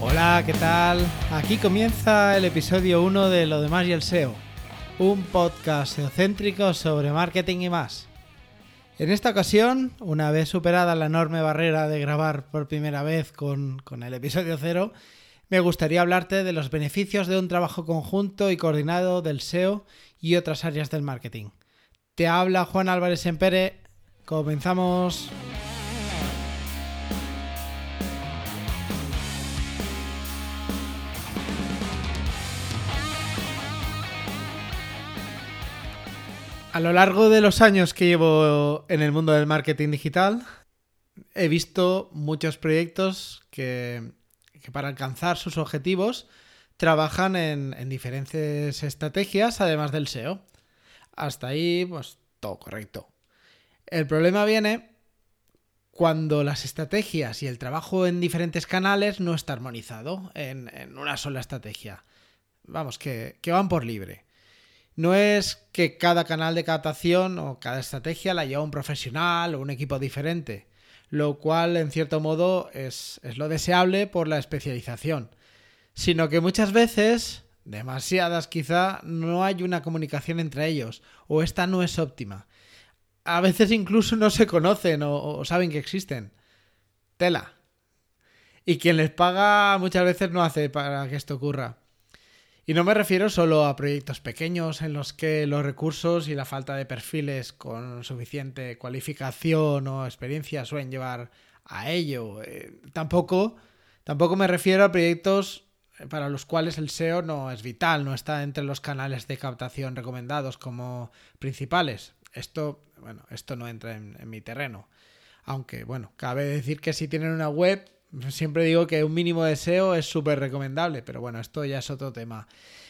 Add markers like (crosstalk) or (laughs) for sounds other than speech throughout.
Hola, ¿qué tal? Aquí comienza el episodio 1 de Lo demás y el SEO, un podcast geocéntrico sobre marketing y más. En esta ocasión, una vez superada la enorme barrera de grabar por primera vez con, con el episodio 0, me gustaría hablarte de los beneficios de un trabajo conjunto y coordinado del SEO y otras áreas del marketing. Te habla Juan Álvarez Empere. Comenzamos. A lo largo de los años que llevo en el mundo del marketing digital, he visto muchos proyectos que, para alcanzar sus objetivos trabajan en, en, diferentes estrategias, además del SEO. Hasta ahí, pues todo correcto. El problema viene cuando las estrategias y el trabajo en diferentes canales no está armonizado en, una sola estrategia. Vamos, que van por libre. No es que cada canal de captación o cada estrategia la lleva un profesional o un equipo diferente, lo cual en cierto modo es, es, lo deseable por la especialización, sino que muchas veces, demasiadas quizá, no hay una comunicación entre ellos o esta no es óptima. A veces incluso no se conocen o, o saben que existen. Tela. Y quien les paga muchas veces no hace para que esto ocurra. Y no me refiero solo a proyectos pequeños en los que los recursos y la falta de perfiles con suficiente cualificación o experiencia suelen llevar a ello. Eh, tampoco, tampoco me refiero a proyectos para los cuales el SEO no es vital, no está entre los canales de captación recomendados como principales. Esto, bueno, esto no entra en, en mi terreno. Aunque, bueno, cabe decir que si tienen una web Siempre digo que un mínimo de SEO es súper recomendable, pero bueno, esto ya es otro tema.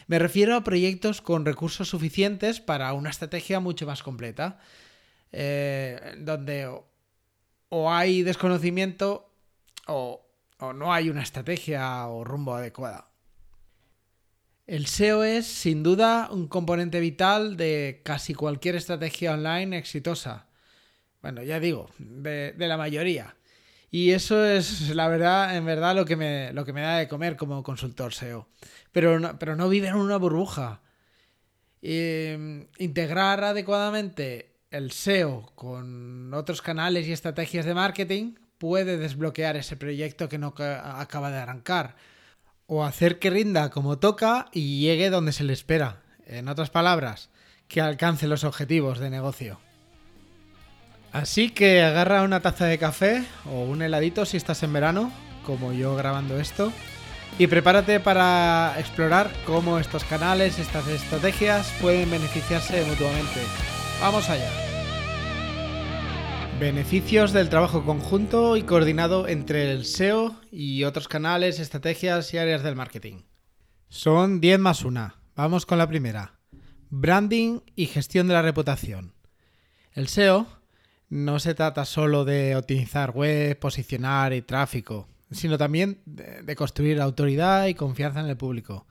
Me refiero a proyectos con recursos suficientes para una estrategia mucho más completa, eh, donde o, o, hay desconocimiento o, o no hay una estrategia o rumbo adecuada. El SEO es, sin duda, un componente vital de casi cualquier estrategia online exitosa. Bueno, ya digo, de, de la mayoría. Y eso es, la verdad, en verdad, lo que me, lo que me da de comer como consultor SEO. Pero no, pero no vive en una burbuja. Eh, integrar adecuadamente el SEO con otros canales y estrategias de marketing puede desbloquear ese proyecto que no acaba de arrancar. O hacer que rinda como toca y llegue donde se le espera. En otras palabras, que alcance los objetivos de negocio. Así que agarra una taza de café o un heladito si estás en verano, como yo grabando esto, y prepárate para explorar cómo estos canales, estas estrategias pueden beneficiarse mutuamente. Vamos allá. Beneficios del trabajo conjunto y coordinado entre el SEO y otros canales, estrategias y áreas del marketing. Son 10 más 1. Vamos con la primera. Branding y gestión de la reputación. El SEO no se trata solo de optimizar web, posicionar y tráfico, sino también de, construir autoridad y confianza en el público.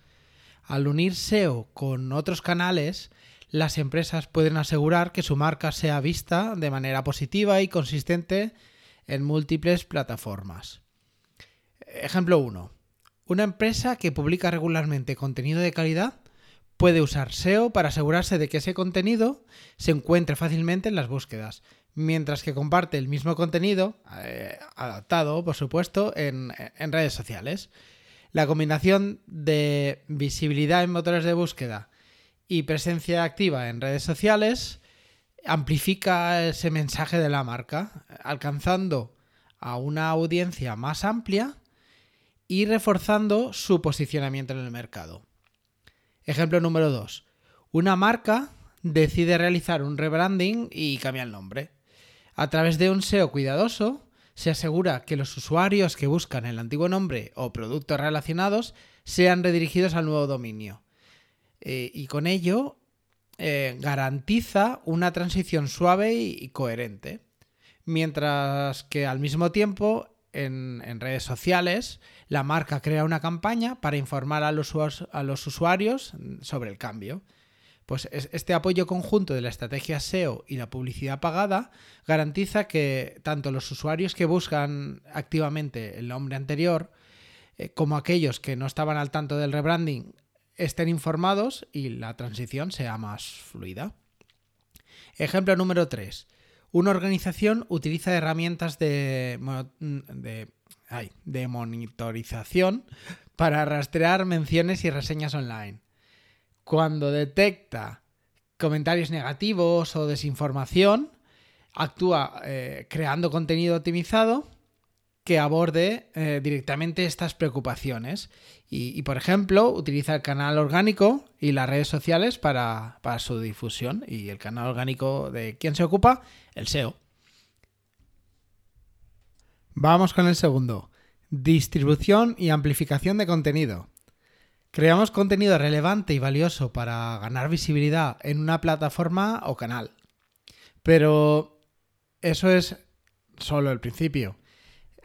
Al unir SEO con otros canales, las empresas pueden asegurar que su marca sea vista de manera positiva y consistente en múltiples plataformas. Ejemplo 1. Una empresa que publica regularmente contenido de calidad puede usar SEO para asegurarse de que ese contenido se encuentre fácilmente en las búsquedas, mientras que comparte el mismo contenido, eh, adaptado, por supuesto, en, en, redes sociales. La combinación de visibilidad en motores de búsqueda y presencia activa en redes sociales amplifica ese mensaje de la marca, alcanzando a una audiencia más amplia y reforzando su posicionamiento en el mercado. Ejemplo número 2. Una marca decide realizar un rebranding y cambia el nombre. A través de un SEO cuidadoso, se asegura que los usuarios que buscan el antiguo nombre o productos relacionados sean redirigidos al nuevo dominio. Eh, y con ello eh, garantiza una transición suave y, coherente. Mientras que al mismo tiempo en, redes sociales, la marca crea una campaña para informar a los usuarios sobre el cambio. Pues este apoyo conjunto de la estrategia SEO y la publicidad pagada garantiza que tanto los usuarios que buscan activamente el nombre anterior eh, como aquellos que no estaban al tanto del rebranding estén informados y la transición sea más fluida. Ejemplo número 3. Una organización utiliza herramientas de, de, de monitorización para rastrear menciones y reseñas online. Cuando detecta comentarios negativos o desinformación, actúa eh, creando contenido optimizado que aborde eh, directamente estas preocupaciones. Y, por ejemplo, utiliza el canal orgánico y las redes sociales para, para, su difusión. Y el canal orgánico de quién se ocupa? El SEO. Vamos con el segundo. Distribución y amplificación de contenido. Creamos contenido relevante y valioso para ganar visibilidad en una plataforma o canal. Pero eso es solo el principio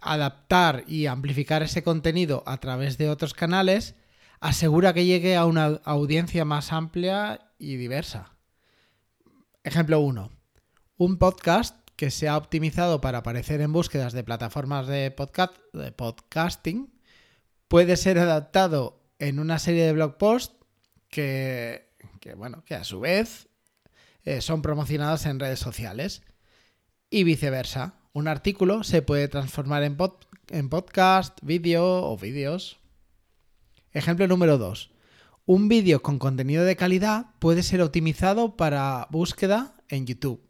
adaptar y amplificar ese contenido a través de otros canales asegura que llegue a una audiencia más amplia y diversa. Ejemplo 1. Un podcast que se ha optimizado para aparecer en búsquedas de plataformas de, de podcasting puede ser adaptado en una serie de blog posts que, bueno, que a su vez eh, son promocionados en redes sociales y viceversa un artículo se puede transformar en, en podcast, vídeo o vídeos. Ejemplo número 2. Un vídeo con contenido de calidad puede ser optimizado para búsqueda en YouTube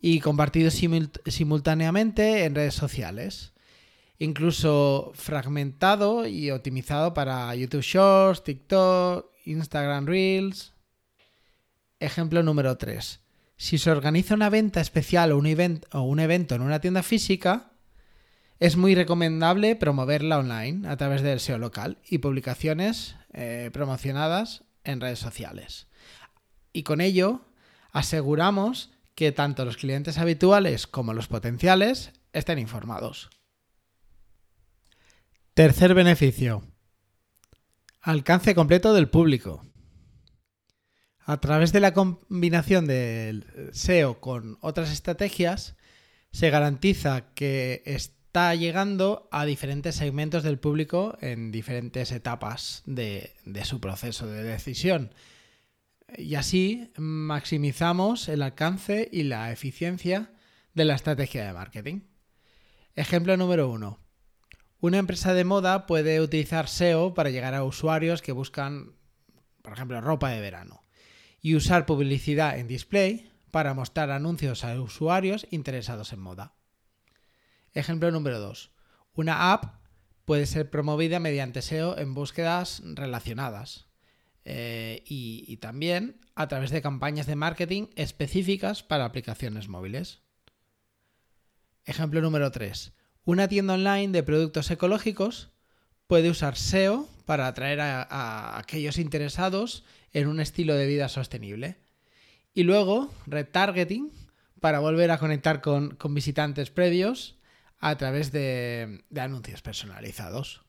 y compartido simultáneamente en redes sociales. Incluso fragmentado y optimizado para YouTube Shorts, TikTok, Instagram Reels. Ejemplo número 3. Si se organiza una venta especial o un, evento en una tienda física, es muy recomendable promoverla online a través del SEO local y publicaciones eh, promocionadas en redes sociales. Y con ello aseguramos que tanto los clientes habituales como los potenciales estén informados. Tercer beneficio. Alcance completo del público. A través de la combinación del SEO con otras estrategias, se garantiza que está llegando a diferentes segmentos del público en diferentes etapas de, su proceso de decisión. Y así maximizamos el alcance y la eficiencia de la estrategia de marketing. Ejemplo número uno. Una empresa de moda puede utilizar SEO para llegar a usuarios que buscan, por ejemplo, ropa de verano y usar publicidad en display para mostrar anuncios a usuarios interesados en moda. Ejemplo número 2. Una app puede ser promovida mediante SEO en búsquedas relacionadas eh, y, y también a través de campañas de marketing específicas para aplicaciones móviles. Ejemplo número 3. Una tienda online de productos ecológicos puede usar SEO para atraer a, aquellos interesados en un estilo de vida sostenible. Y luego, retargeting para volver a conectar con, visitantes previos a través de, de anuncios personalizados.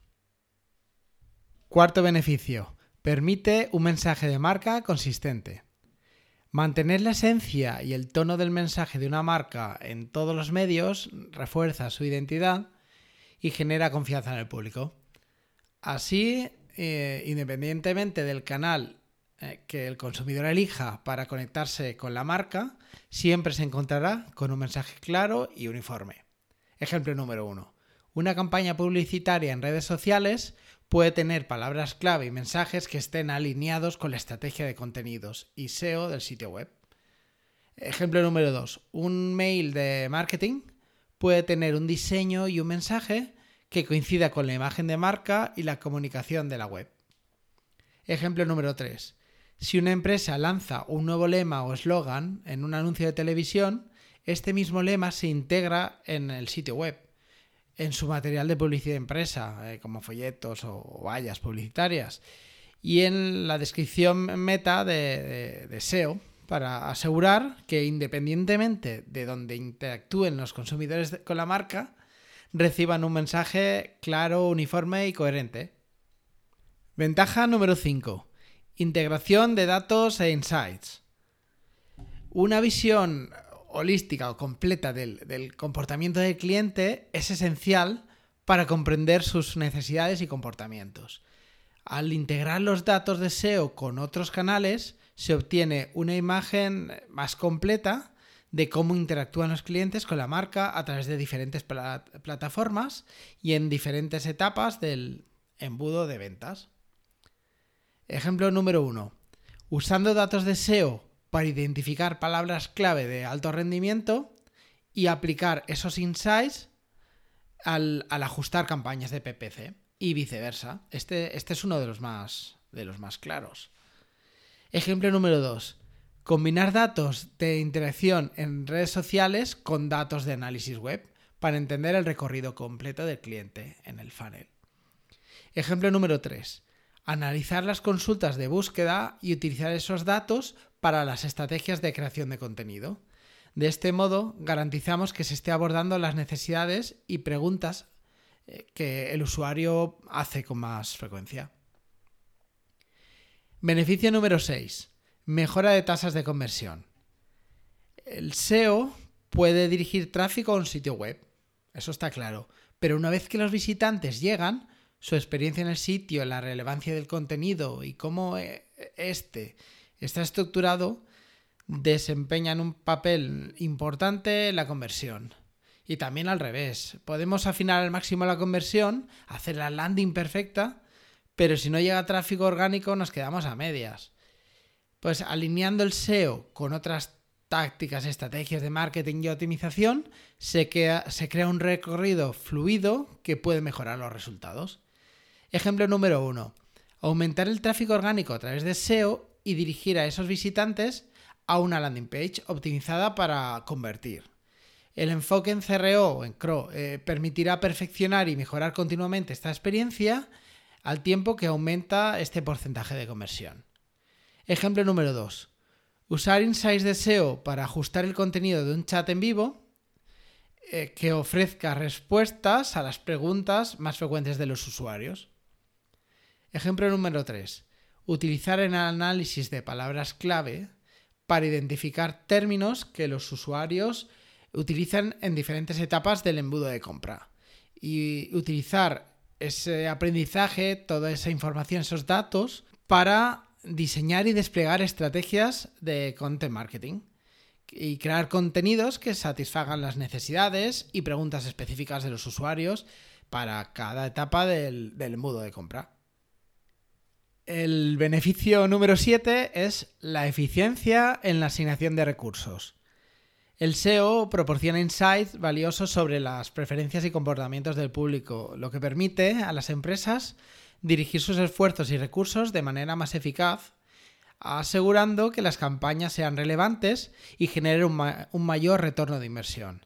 Cuarto beneficio. Permite un mensaje de marca consistente. Mantener la esencia y el tono del mensaje de una marca en todos los medios refuerza su identidad y genera confianza en el público. Así, eh, independientemente del canal eh, que el consumidor elija para conectarse con la marca, siempre se encontrará con un mensaje claro y uniforme. Ejemplo número uno. Una campaña publicitaria en redes sociales puede tener palabras clave y mensajes que estén alineados con la estrategia de contenidos y SEO del sitio web. Ejemplo número 2. Un mail de marketing puede tener un diseño y un mensaje que coincida con la imagen de marca y la comunicación de la web. Ejemplo número 3. Si una empresa lanza un nuevo lema o eslogan en un anuncio de televisión, este mismo lema se integra en el sitio web, en su material de publicidad empresa, eh, como folletos o vallas publicitarias, y en la descripción meta de, de SEO, para asegurar que independientemente de donde interactúen los consumidores con la marca, reciban un mensaje claro, uniforme y coherente. Ventaja número 5. Integración de datos e insights. Una visión holística o completa del, comportamiento del cliente es esencial para comprender sus necesidades y comportamientos. Al integrar los datos de SEO con otros canales, se obtiene una imagen más completa de cómo interactúan los clientes con la marca a través de diferentes plataformas y en diferentes etapas del embudo de ventas. Ejemplo número 1. Usando datos de SEO para identificar palabras clave de alto rendimiento y aplicar esos insights al, ajustar campañas de PPC y viceversa. Este, este es uno de los, más, de los más claros. Ejemplo número 2. Combinar datos de interacción en redes sociales con datos de análisis web para entender el recorrido completo del cliente en el funnel. Ejemplo número 3 analizar las consultas de búsqueda y utilizar esos datos para las estrategias de creación de contenido. De este modo, garantizamos que se esté abordando las necesidades y preguntas eh, que el usuario hace con más frecuencia. Beneficio número 6. Mejora de tasas de conversión. El SEO puede dirigir tráfico a un sitio web, eso está claro, pero una vez que los visitantes llegan, su experiencia en el sitio, la relevancia del contenido y cómo este está estructurado, desempeñan un papel importante en la conversión. Y también al revés. Podemos afinar al máximo la conversión, hacer la landing perfecta, pero si no llega tráfico orgánico nos quedamos a medias. Pues alineando el SEO con otras tácticas, estrategias de marketing y optimización, se crea un recorrido fluido que puede mejorar los resultados. Ejemplo número uno. Aumentar el tráfico orgánico a través de SEO y dirigir a esos visitantes a una landing page optimizada para convertir. El enfoque en CRO o en CRO eh, permitirá perfeccionar y mejorar continuamente esta experiencia al tiempo que aumenta este porcentaje de conversión. Ejemplo número 2. Usar insights de SEO para ajustar el contenido de un chat en vivo eh, que ofrezca respuestas a las preguntas más frecuentes de los usuarios. Ejemplo número 3. Utilizar el análisis de palabras clave para identificar términos que los usuarios utilizan en diferentes etapas del embudo de compra. Y utilizar ese aprendizaje, toda esa información, esos datos, para diseñar y desplegar estrategias de content marketing y crear contenidos que satisfagan las necesidades y preguntas específicas de los usuarios para cada etapa del, del embudo de compra. El beneficio número 7 es la eficiencia en la asignación de recursos. El SEO proporciona insights valiosos sobre las preferencias y comportamientos del público, lo que permite a las empresas dirigir sus esfuerzos y recursos de manera más eficaz, asegurando que las campañas sean relevantes y generen un, mayor retorno de inversión.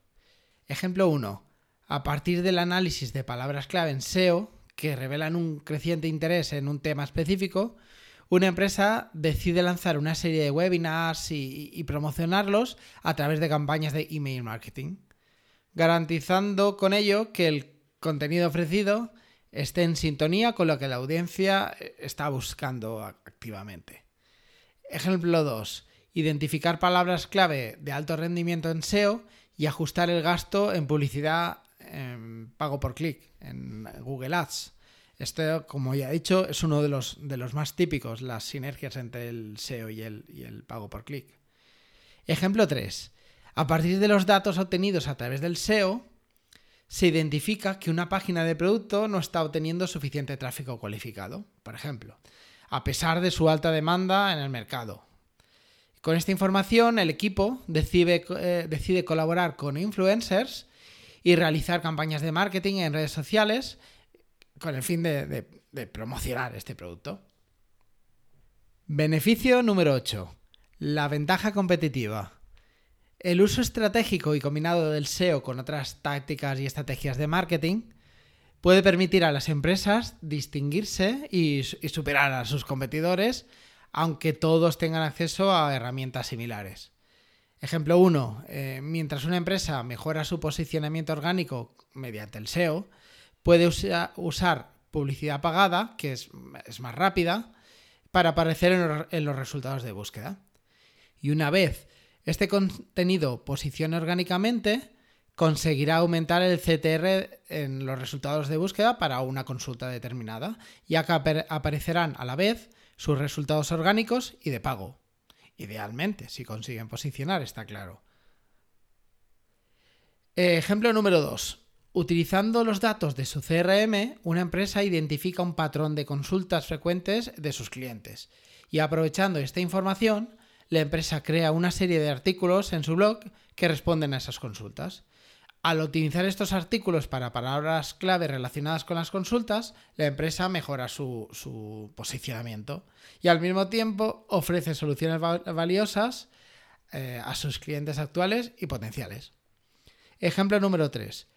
Ejemplo 1. A partir del análisis de palabras clave en SEO, que revelan un creciente interés en un tema específico, una empresa decide lanzar una serie de webinars y, promocionarlos a través de campañas de email marketing, garantizando con ello que el contenido ofrecido esté en sintonía con lo que la audiencia eh, está buscando activamente. Ejemplo 2. Identificar palabras clave de alto rendimiento en SEO y ajustar el gasto en publicidad en pago por clic en Google Ads. Este, como ya he dicho, es uno de los, de los más típicos, las sinergias entre el SEO y el, y el pago por clic. Ejemplo 3. A partir de los datos obtenidos a través del SEO, se identifica que una página de producto no está obteniendo suficiente tráfico cualificado, por ejemplo, a pesar de su alta demanda en el mercado. Con esta información, el equipo decide, eh, decide colaborar con influencers y realizar campañas de marketing en redes sociales con el fin de, promocionar este producto. Beneficio número 8. La ventaja competitiva. El uso estratégico y combinado del SEO con otras tácticas y estrategias de marketing puede permitir a las empresas distinguirse y, superar a sus competidores, aunque todos tengan acceso a herramientas similares. Ejemplo 1. Eh, mientras una empresa mejora su posicionamiento orgánico mediante el SEO, puede usar publicidad pagada, que es, más rápida, para aparecer en los resultados de búsqueda. Y una vez este contenido posicione orgánicamente, conseguirá aumentar el CTR en los resultados de búsqueda para una consulta determinada, ya que aparecerán a la vez sus resultados orgánicos y de pago. Idealmente, si consiguen posicionar, está claro. Ejemplo número 2. Utilizando los datos de su CRM, una empresa identifica un patrón de consultas frecuentes de sus clientes y aprovechando esta información, la empresa crea una serie de artículos en su blog que responden a esas consultas. Al optimizar estos artículos para palabras clave relacionadas con las consultas, la empresa mejora su, posicionamiento y al mismo tiempo ofrece soluciones valiosas eh, a sus clientes actuales y potenciales. Ejemplo número 3.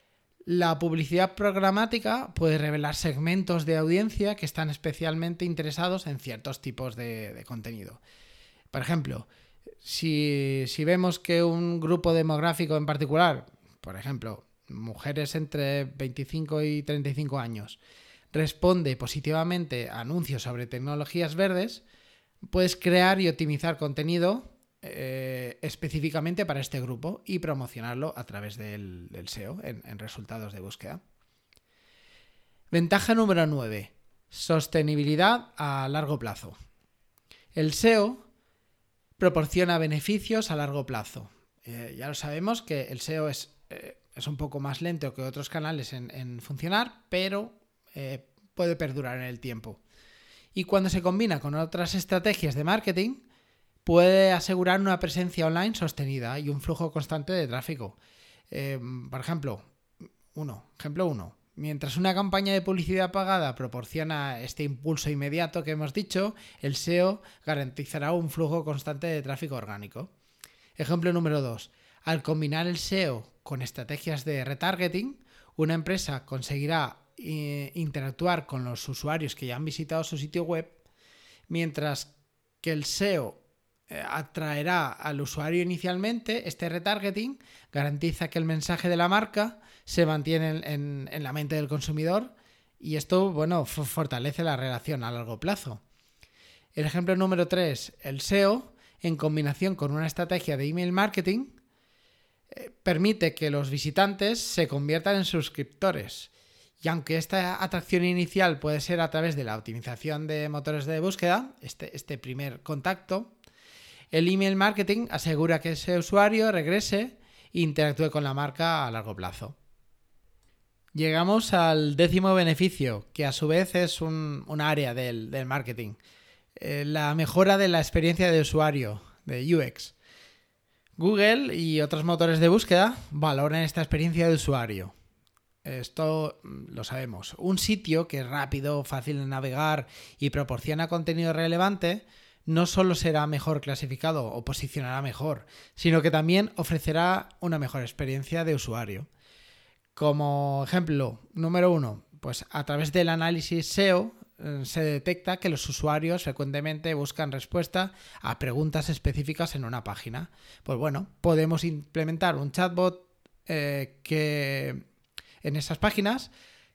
La publicidad programática puede revelar segmentos de audiencia que están especialmente interesados en ciertos tipos de contenido. Por ejemplo, si, vemos que un grupo demográfico en particular, por ejemplo, mujeres entre 25 y 35 años, responde positivamente a anuncios sobre tecnologías verdes, puedes crear y optimizar contenido eh, específicamente para este grupo y promocionarlo a través del, SEO en, resultados de búsqueda. Ventaja número 9. Sostenibilidad a largo plazo. El SEO proporciona beneficios a largo plazo. Eh, ya lo sabemos que el SEO es, eh, es, un poco más lento que otros canales en, funcionar, pero eh, puede perdurar en el tiempo. Y cuando se combina con otras estrategias de marketing, puede asegurar una presencia online sostenida y un flujo constante de tráfico. por ejemplo, uno, ejemplo 1. Mientras una campaña de publicidad pagada proporciona este impulso inmediato que hemos dicho, el SEO garantizará un flujo constante de tráfico orgánico. Ejemplo número 2. Al combinar el SEO con estrategias de retargeting, una empresa conseguirá eh, interactuar con los usuarios que ya han visitado su sitio web, mientras que el SEO eh, atraerá al usuario inicialmente, este retargeting garantiza que el mensaje de la marca se mantiene en, la mente del consumidor y esto, bueno, fortalece la relación a largo plazo. El ejemplo número 3, el SEO, en combinación con una estrategia de email marketing, permite que los visitantes se conviertan en suscriptores. Y aunque esta atracción inicial puede ser a través de la optimización de motores de búsqueda, este, este primer contacto, el email marketing asegura que ese usuario regrese e interactúe con la marca a largo plazo. Llegamos al décimo beneficio, que a su vez es un, área del, marketing. Eh, la mejora de la experiencia de usuario, de UX. Google y otros motores de búsqueda valoran esta experiencia de usuario. Esto mm, lo sabemos. Un sitio que es rápido, fácil de navegar y proporciona contenido relevante no solo será mejor clasificado o posicionará mejor, sino que también ofrecerá una mejor experiencia de usuario. Como ejemplo número uno, pues a través del análisis SEO se detecta que los usuarios frecuentemente buscan respuesta a preguntas específicas en una página. Pues bueno, podemos implementar un chatbot eh, que en esas páginas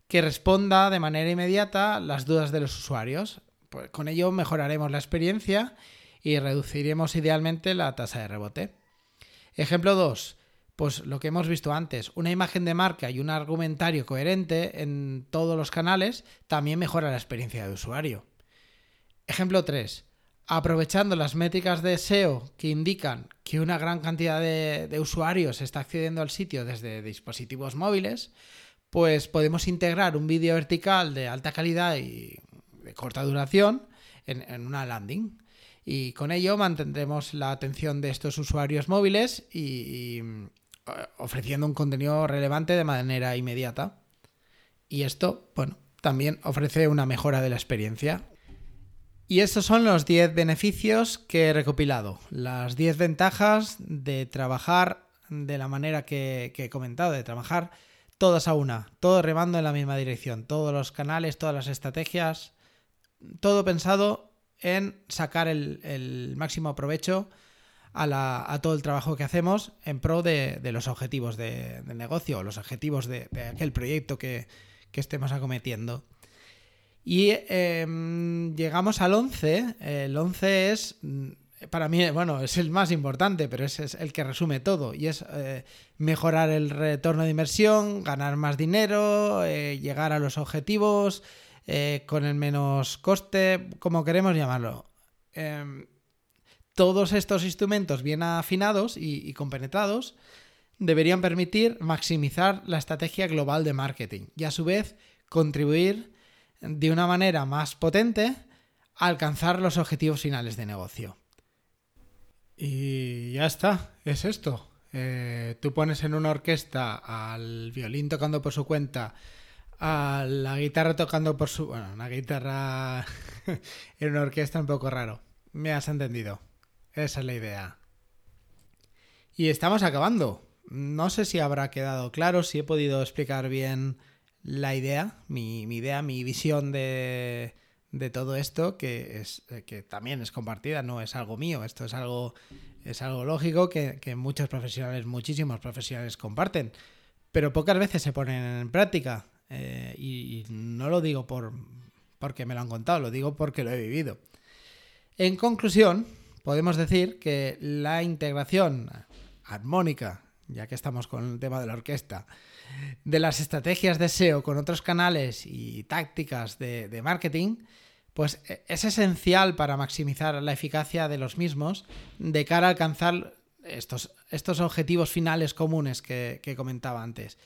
que responda de manera inmediata las dudas de los usuarios. Pues con ello mejoraremos la experiencia y reduciremos idealmente la tasa de rebote. Ejemplo 2. Pues lo que hemos visto antes, una imagen de marca y un argumentario coherente en todos los canales también mejora la experiencia de usuario. Ejemplo 3. Aprovechando las métricas de SEO que indican que una gran cantidad de, usuarios está accediendo al sitio desde dispositivos móviles, pues podemos integrar un vídeo vertical de alta calidad y de corta duración en, una landing. Y con ello mantendremos la atención de estos usuarios móviles y, ofreciendo un contenido relevante de manera inmediata. Y esto, bueno, también ofrece una mejora de la experiencia. Y estos son los 10 beneficios que he recopilado, las 10 ventajas de trabajar de la manera que, que, he comentado, de trabajar todas a una, todo remando en la misma dirección, todos los canales, todas las estrategias, todo pensado en sacar el, máximo provecho a, todo el trabajo que hacemos en pro de, los objetivos de, negocio, los objetivos de, aquel proyecto que, estemos acometiendo. Y em, llegamos al 11. El 11 es, mm, para mí, bueno, es el más importante, pero es, es el que resume todo. Y es eh, mejorar el retorno de inversión, ganar más dinero, eh, llegar a los objetivos eh, con el menos coste, como queremos llamarlo. Em, todos estos instrumentos bien afinados y, compenetrados deberían permitir maximizar la estrategia global de marketing y a su vez contribuir de una manera más potente a alcanzar los objetivos finales de negocio. Y ya está, es esto. Eh, tú pones en una orquesta al violín tocando por su cuenta, a la guitarra tocando por su... Bueno, una guitarra (laughs) en una orquesta un poco raro. Me has entendido. Esa es la idea. Y estamos acabando. No sé si habrá quedado claro, si he podido explicar bien la idea, mi, idea, mi visión de, todo esto, que, es, que también es compartida, no es algo mío, esto es algo, es algo lógico que, muchos profesionales, muchísimos profesionales comparten, pero pocas veces se ponen en práctica. Eh, y, y, no lo digo por, porque me lo han contado, lo digo porque lo he vivido. En conclusión, podemos decir que la integración armónica, ya que estamos con el tema de la orquesta, de las estrategias de SEO con otros canales y tácticas de, marketing, pues e, es esencial para maximizar la eficacia de los mismos de cara a alcanzar estos, estos objetivos finales comunes que, que comentaba antes.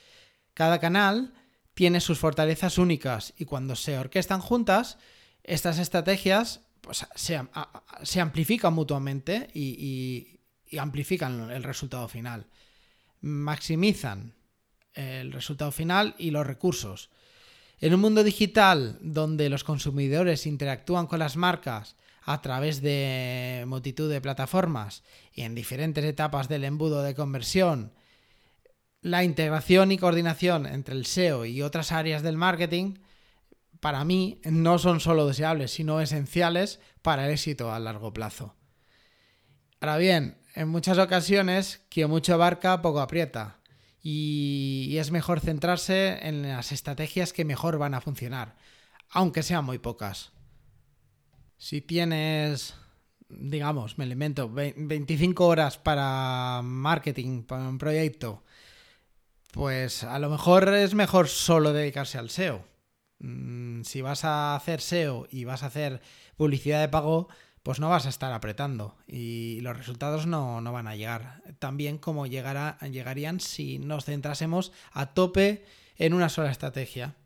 Cada canal tiene sus fortalezas únicas y cuando se orquestan juntas, estas estrategias pues, se, amplifican mutuamente y, amplifican el resultado final. Maximizan el resultado final y los recursos. En un mundo digital donde los consumidores interactúan con las marcas a través de multitud de plataformas y en diferentes etapas del embudo de conversión, la integración y coordinación entre el SEO y otras áreas del marketing para mí no son solo deseables, sino esenciales para el éxito a largo plazo. Ahora bien, en muchas ocasiones, quien mucho abarca, poco aprieta. Y, es mejor centrarse en las estrategias que mejor van a funcionar, aunque sean muy pocas. Si tienes, digamos, me invento, 25 horas para marketing, para un proyecto, pues a lo mejor es mejor solo dedicarse al SEO Mm, si vas a hacer SEO y vas a hacer publicidad de pago, pues no vas a estar apretando y los resultados no, van a llegar tan bien como llegarían si nos centrásemos a tope en una sola estrategia.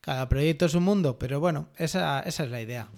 Cada proyecto es un mundo, pero bueno, esa es la idea.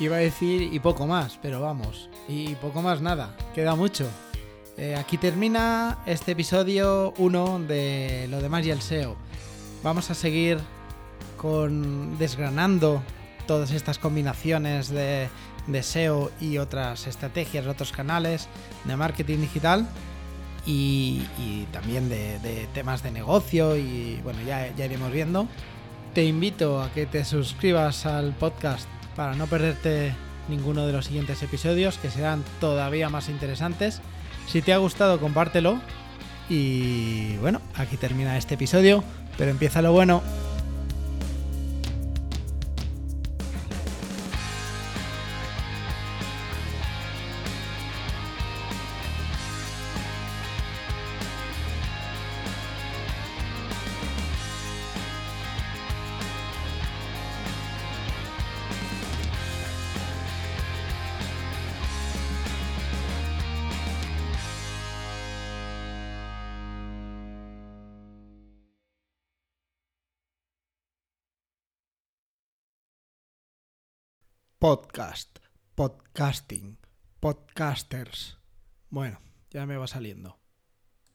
Iba a decir y poco más, pero vamos, y poco más nada, queda mucho. Eh, aquí termina este episodio 1 de lo demás y el SEO. Vamos a seguir con desgranando todas estas combinaciones de, SEO y otras estrategias, otros canales de marketing digital y, también de, temas de negocio y bueno, ya, ya iremos viendo. Te invito a que te suscribas al podcast para no perderte ninguno de los siguientes episodios que serán todavía más interesantes. Si te ha gustado, compártelo. Y bueno, aquí termina este episodio, pero empieza lo bueno. Podcast, podcasting, podcasters. Bueno, ya me va saliendo.